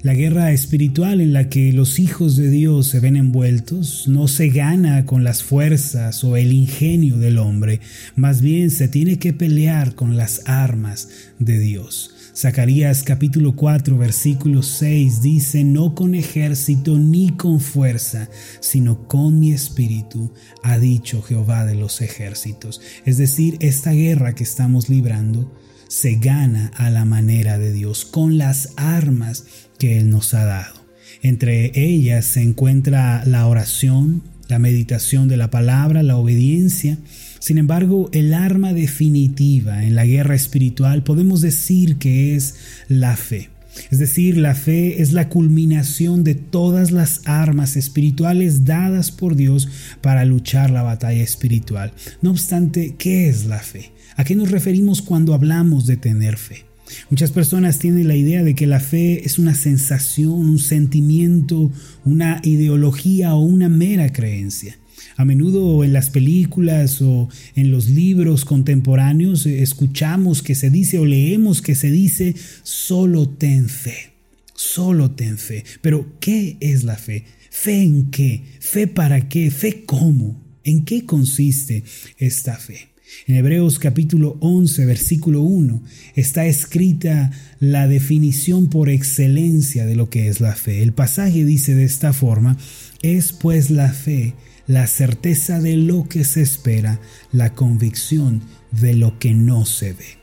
La guerra espiritual en la que los hijos de Dios se ven envueltos no se gana con las fuerzas o el ingenio del hombre, más bien se tiene que pelear con las armas de Dios. Zacarías capítulo 4 versículo 6 dice, no con ejército ni con fuerza, sino con mi espíritu, ha dicho Jehová de los ejércitos. Es decir, esta guerra que estamos librando se gana a la manera de Dios, con las armas que Él nos ha dado. Entre ellas se encuentra la oración, la meditación de la palabra, la obediencia. Sin embargo, el arma definitiva en la guerra espiritual podemos decir que es la fe. Es decir, la fe es la culminación de todas las armas espirituales dadas por Dios para luchar la batalla espiritual. No obstante, ¿qué es la fe? ¿A qué nos referimos cuando hablamos de tener fe? Muchas personas tienen la idea de que la fe es una sensación, un sentimiento, una ideología o una mera creencia. A menudo en las películas o en los libros contemporáneos escuchamos que se dice o leemos que se dice solo ten fe, solo ten fe. Pero ¿qué es la fe? ¿Fe en qué? ¿Fe para qué? ¿Fe cómo? ¿En qué consiste esta fe? En Hebreos capítulo 11, versículo 1, está escrita la definición por excelencia de lo que es la fe. El pasaje dice de esta forma, es pues la fe la certeza de lo que se espera, la convicción de lo que no se ve.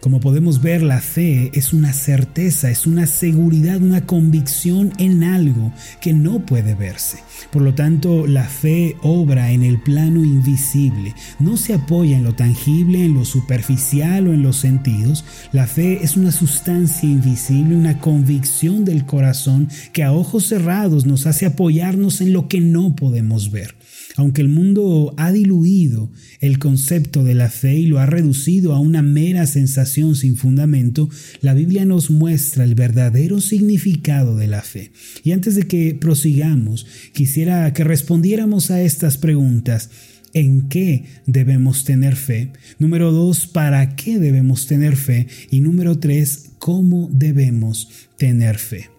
Como podemos ver, la fe es una certeza, es una seguridad, una convicción en algo que no puede verse. Por lo tanto, la fe obra en el plano invisible, no se apoya en lo tangible, en lo superficial o en los sentidos. La fe es una sustancia invisible, una convicción del corazón que a ojos cerrados nos hace apoyarnos en lo que no podemos ver. Aunque el mundo ha diluido el concepto de la fe y lo ha reducido a una mera sensación sin fundamento, la Biblia nos muestra el verdadero significado de la fe. Y antes de que prosigamos, quisiera que respondiéramos a estas preguntas. ¿En qué debemos tener fe? Número dos, ¿para qué debemos tener fe? Y número tres, ¿cómo debemos tener fe?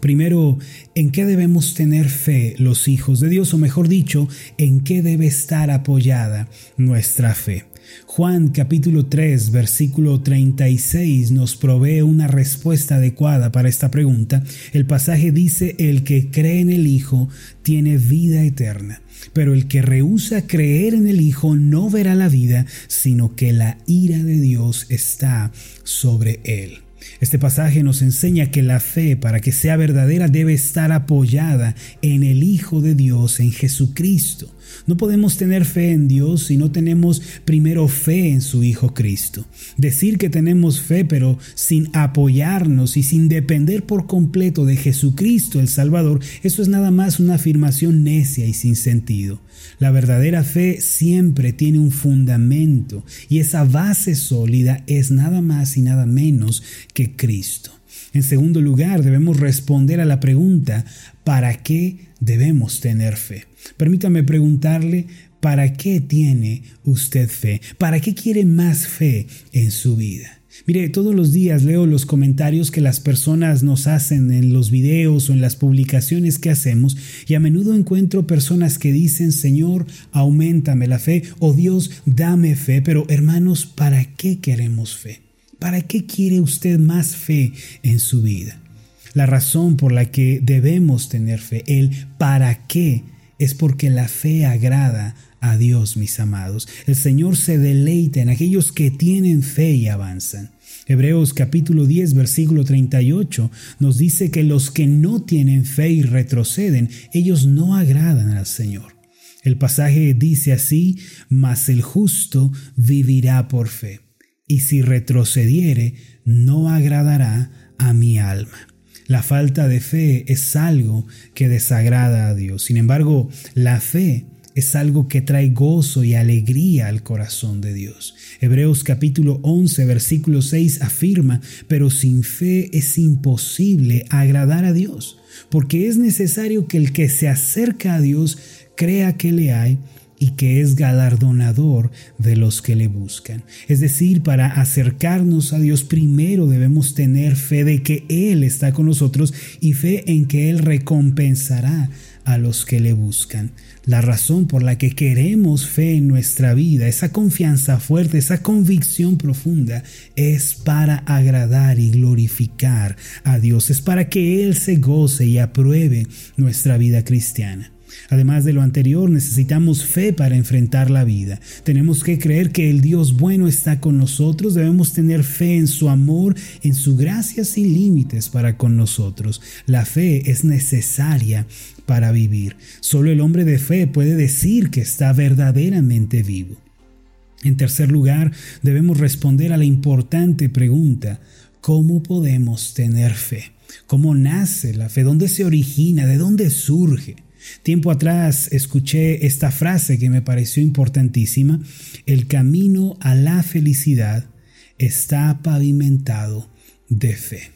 Primero, ¿en qué debemos tener fe los hijos de Dios? O mejor dicho, ¿en qué debe estar apoyada nuestra fe? Juan capítulo 3 versículo 36 nos provee una respuesta adecuada para esta pregunta. El pasaje dice, el que cree en el Hijo tiene vida eterna, pero el que rehúsa creer en el Hijo no verá la vida, sino que la ira de Dios está sobre él. Este pasaje nos enseña que la fe, para que sea verdadera, debe estar apoyada en el Hijo de Dios, en Jesucristo. No podemos tener fe en Dios si no tenemos primero fe en su Hijo Cristo. Decir que tenemos fe pero sin apoyarnos y sin depender por completo de Jesucristo el Salvador, eso es nada más una afirmación necia y sin sentido. La verdadera fe siempre tiene un fundamento y esa base sólida es nada más y nada menos que Cristo. En segundo lugar, debemos responder a la pregunta, ¿para qué debemos tener fe? Permítame preguntarle, ¿para qué tiene usted fe? ¿Para qué quiere más fe en su vida? Mire, todos los días leo los comentarios que las personas nos hacen en los videos o en las publicaciones que hacemos y a menudo encuentro personas que dicen, Señor, aumentame la fe o Dios, dame fe, pero hermanos, ¿para qué queremos fe? ¿Para qué quiere usted más fe en su vida? La razón por la que debemos tener fe, el para qué, es porque la fe agrada a Dios, mis amados. El Señor se deleita en aquellos que tienen fe y avanzan. Hebreos capítulo 10 versículo 38 nos dice que los que no tienen fe y retroceden, ellos no agradan al Señor. El pasaje dice así, mas el justo vivirá por fe, y si retrocediere, no agradará a mi alma. La falta de fe es algo que desagrada a Dios. Sin embargo, la fe es algo que trae gozo y alegría al corazón de Dios. Hebreos capítulo 11 versículo 6 afirma, pero sin fe es imposible agradar a Dios, porque es necesario que el que se acerca a Dios crea que le hay y que es galardonador de los que le buscan. Es decir, para acercarnos a Dios primero debemos tener fe de que Él está con nosotros y fe en que Él recompensará a los que le buscan. La razón por la que queremos fe en nuestra vida, esa confianza fuerte, esa convicción profunda, es para agradar y glorificar a Dios, es para que Él se goce y apruebe nuestra vida cristiana. Además de lo anterior, necesitamos fe para enfrentar la vida. Tenemos que creer que el Dios bueno está con nosotros. Debemos tener fe en su amor, en su gracia sin límites para con nosotros. La fe es necesaria para vivir. Solo el hombre de fe puede decir que está verdaderamente vivo. En tercer lugar, debemos responder a la importante pregunta, ¿cómo podemos tener fe? ¿Cómo nace la fe? ¿Dónde se origina? ¿De dónde surge? Tiempo atrás escuché esta frase que me pareció importantísima. El camino a la felicidad está pavimentado de fe.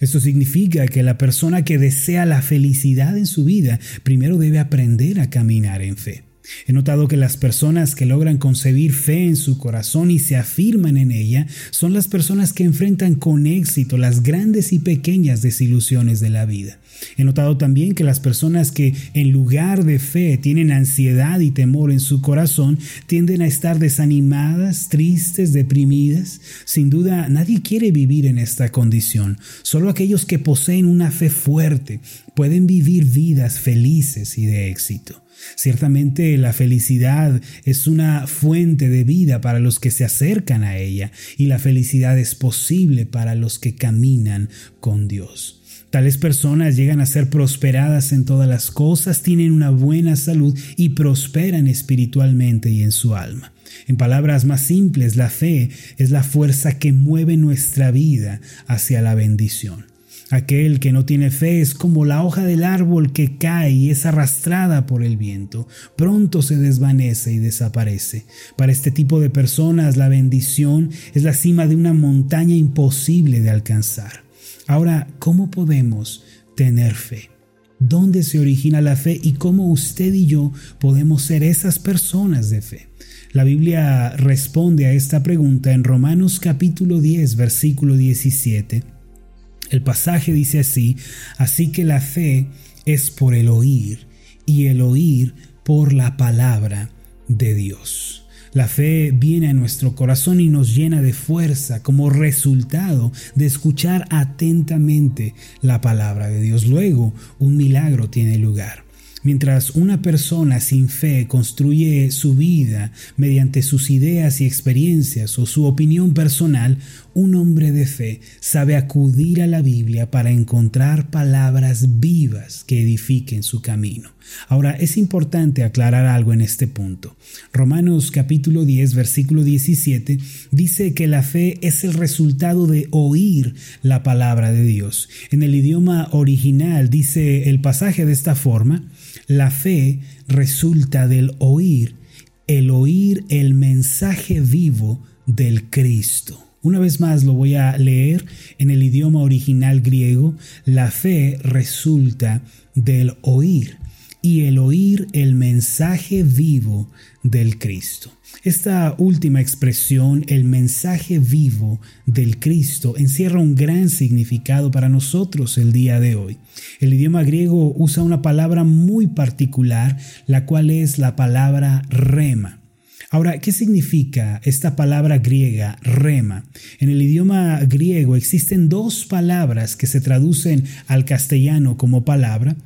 Esto significa que la persona que desea la felicidad en su vida primero debe aprender a caminar en fe. He notado que las personas que logran concebir fe en su corazón y se afirman en ella son las personas que enfrentan con éxito las grandes y pequeñas desilusiones de la vida. He notado también que las personas que en lugar de fe tienen ansiedad y temor en su corazón tienden a estar desanimadas, tristes, deprimidas. Sin duda, nadie quiere vivir en esta condición. Solo aquellos que poseen una fe fuerte pueden vivir vidas felices y de éxito. Ciertamente la felicidad es una fuente de vida para los que se acercan a ella y la felicidad es posible para los que caminan con Dios. Tales personas llegan a ser prosperadas en todas las cosas, tienen una buena salud y prosperan espiritualmente y en su alma. En palabras más simples, la fe es la fuerza que mueve nuestra vida hacia la bendición. Aquel que no tiene fe es como la hoja del árbol que cae y es arrastrada por el viento. Pronto se desvanece y desaparece. Para este tipo de personas la bendición es la cima de una montaña imposible de alcanzar. Ahora, ¿cómo podemos tener fe? ¿Dónde se origina la fe y cómo usted y yo podemos ser esas personas de fe? La Biblia responde a esta pregunta en Romanos capítulo 10, versículo 17 el pasaje dice así, así que la fe es por el oír y el oír por la palabra de Dios. La fe viene a nuestro corazón y nos llena de fuerza como resultado de escuchar atentamente la palabra de Dios. Luego, un milagro tiene lugar. Mientras una persona sin fe construye su vida mediante sus ideas y experiencias o su opinión personal, un hombre de fe sabe acudir a la Biblia para encontrar palabras vivas que edifiquen su camino. Ahora, es importante aclarar algo en este punto. Romanos capítulo 10, versículo 17 dice que la fe es el resultado de oír la palabra de Dios. En el idioma original dice el pasaje de esta forma, la fe resulta del oír, el oír el mensaje vivo del Cristo. Una vez más lo voy a leer en el idioma original griego. La fe resulta del oír y el oír el mensaje vivo del Cristo. Esta última expresión, el mensaje vivo del Cristo, encierra un gran significado para nosotros el día de hoy. El idioma griego usa una palabra muy particular, la cual es la palabra rema. Ahora, ¿qué significa esta palabra griega, rema? En el idioma griego existen dos palabras que se traducen al castellano como palabra.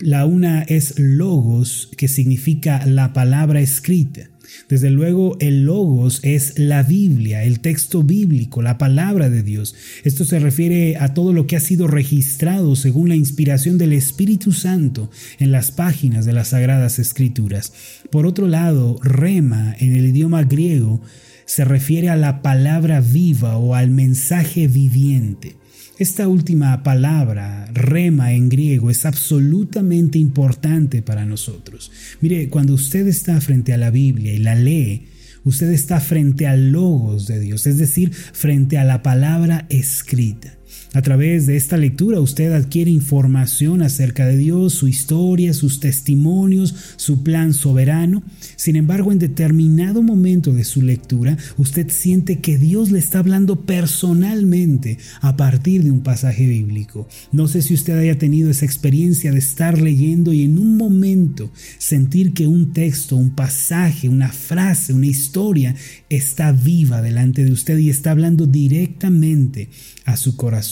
La una es logos, que significa la palabra escrita. Desde luego, el logos es la Biblia, el texto bíblico, la palabra de Dios. Esto se refiere a todo lo que ha sido registrado según la inspiración del Espíritu Santo en las páginas de las Sagradas Escrituras. Por otro lado, rema en el idioma griego se refiere a la palabra viva o al mensaje viviente. Esta última palabra, rema en griego, es absolutamente importante para nosotros. Mire, cuando usted está frente a la Biblia y la lee, usted está frente al logos de Dios, es decir, frente a la palabra escrita. A través de esta lectura usted adquiere información acerca de Dios, su historia, sus testimonios, su plan soberano. Sin embargo, en determinado momento de su lectura, usted siente que Dios le está hablando personalmente a partir de un pasaje bíblico. No sé si usted haya tenido esa experiencia de estar leyendo y en un momento sentir que un texto, un pasaje, una frase, una historia está viva delante de usted y está hablando directamente a su corazón.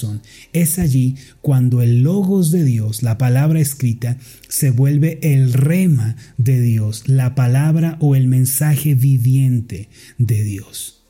Es allí cuando el logos de Dios, la palabra escrita, se vuelve el rema de Dios, la palabra o el mensaje viviente de Dios.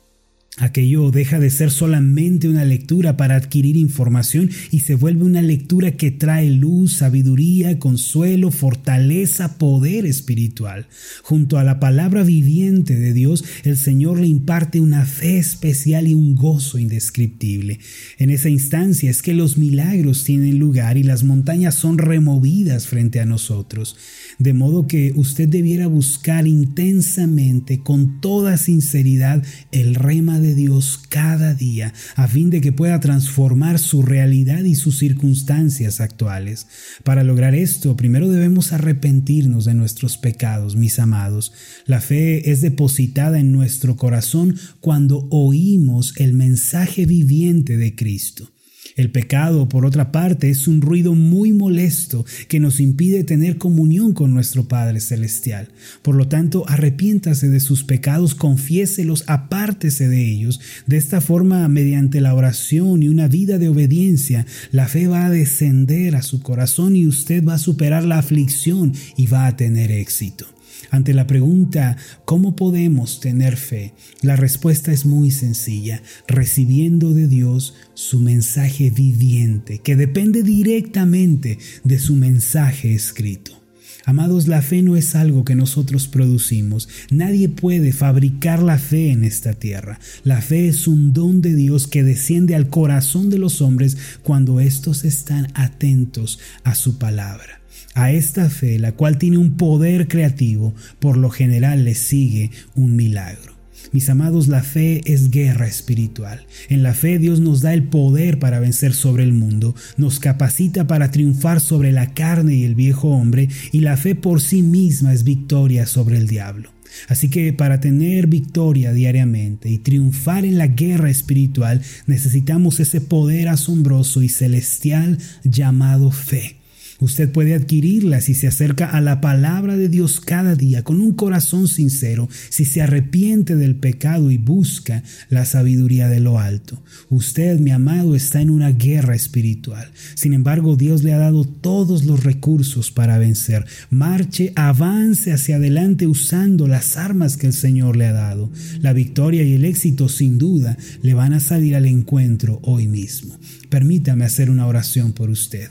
Aquello deja de ser solamente una lectura para adquirir información y se vuelve una lectura que trae luz, sabiduría, consuelo, fortaleza, poder espiritual. Junto a la palabra viviente de Dios, el Señor le imparte una fe especial y un gozo indescriptible. En esa instancia es que los milagros tienen lugar y las montañas son removidas frente a nosotros. De modo que usted debiera buscar intensamente, con toda sinceridad, el rema de Dios cada día, a fin de que pueda transformar su realidad y sus circunstancias actuales. Para lograr esto, primero debemos arrepentirnos de nuestros pecados, mis amados. La fe es depositada en nuestro corazón cuando oímos el mensaje viviente de Cristo. El pecado, por otra parte, es un ruido muy molesto que nos impide tener comunión con nuestro Padre Celestial. Por lo tanto, arrepiéntase de sus pecados, confiéselos, apártese de ellos. De esta forma, mediante la oración y una vida de obediencia, la fe va a descender a su corazón y usted va a superar la aflicción y va a tener éxito. Ante la pregunta ¿cómo podemos tener fe? La respuesta es muy sencilla, recibiendo de Dios su mensaje viviente, que depende directamente de su mensaje escrito. Amados, la fe no es algo que nosotros producimos. Nadie puede fabricar la fe en esta tierra. La fe es un don de Dios que desciende al corazón de los hombres cuando éstos están atentos a su palabra. A esta fe, la cual tiene un poder creativo, por lo general le sigue un milagro. Mis amados, la fe es guerra espiritual. En la fe Dios nos da el poder para vencer sobre el mundo, nos capacita para triunfar sobre la carne y el viejo hombre, y la fe por sí misma es victoria sobre el diablo. Así que para tener victoria diariamente y triunfar en la guerra espiritual necesitamos ese poder asombroso y celestial llamado fe. Usted puede adquirirla si se acerca a la palabra de Dios cada día con un corazón sincero, si se arrepiente del pecado y busca la sabiduría de lo alto. Usted, mi amado, está en una guerra espiritual. Sin embargo, Dios le ha dado todos los recursos para vencer. Marche, avance hacia adelante usando las armas que el Señor le ha dado. La victoria y el éxito sin duda le van a salir al encuentro hoy mismo. Permítame hacer una oración por usted.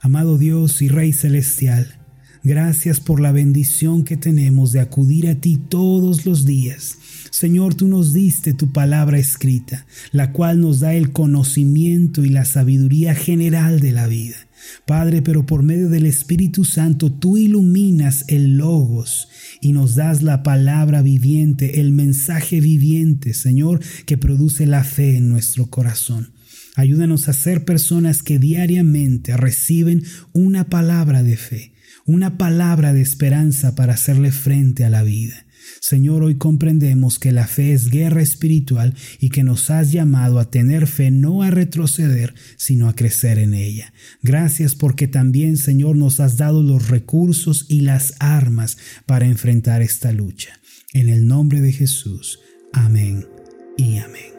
Amado Dios y Rey Celestial, gracias por la bendición que tenemos de acudir a ti todos los días. Señor, tú nos diste tu palabra escrita, la cual nos da el conocimiento y la sabiduría general de la vida. Padre, pero por medio del Espíritu Santo tú iluminas el logos y nos das la palabra viviente, el mensaje viviente, Señor, que produce la fe en nuestro corazón. Ayúdanos a ser personas que diariamente reciben una palabra de fe, una palabra de esperanza para hacerle frente a la vida. Señor, hoy comprendemos que la fe es guerra espiritual y que nos has llamado a tener fe no a retroceder, sino a crecer en ella. Gracias porque también, Señor, nos has dado los recursos y las armas para enfrentar esta lucha. En el nombre de Jesús. Amén y amén.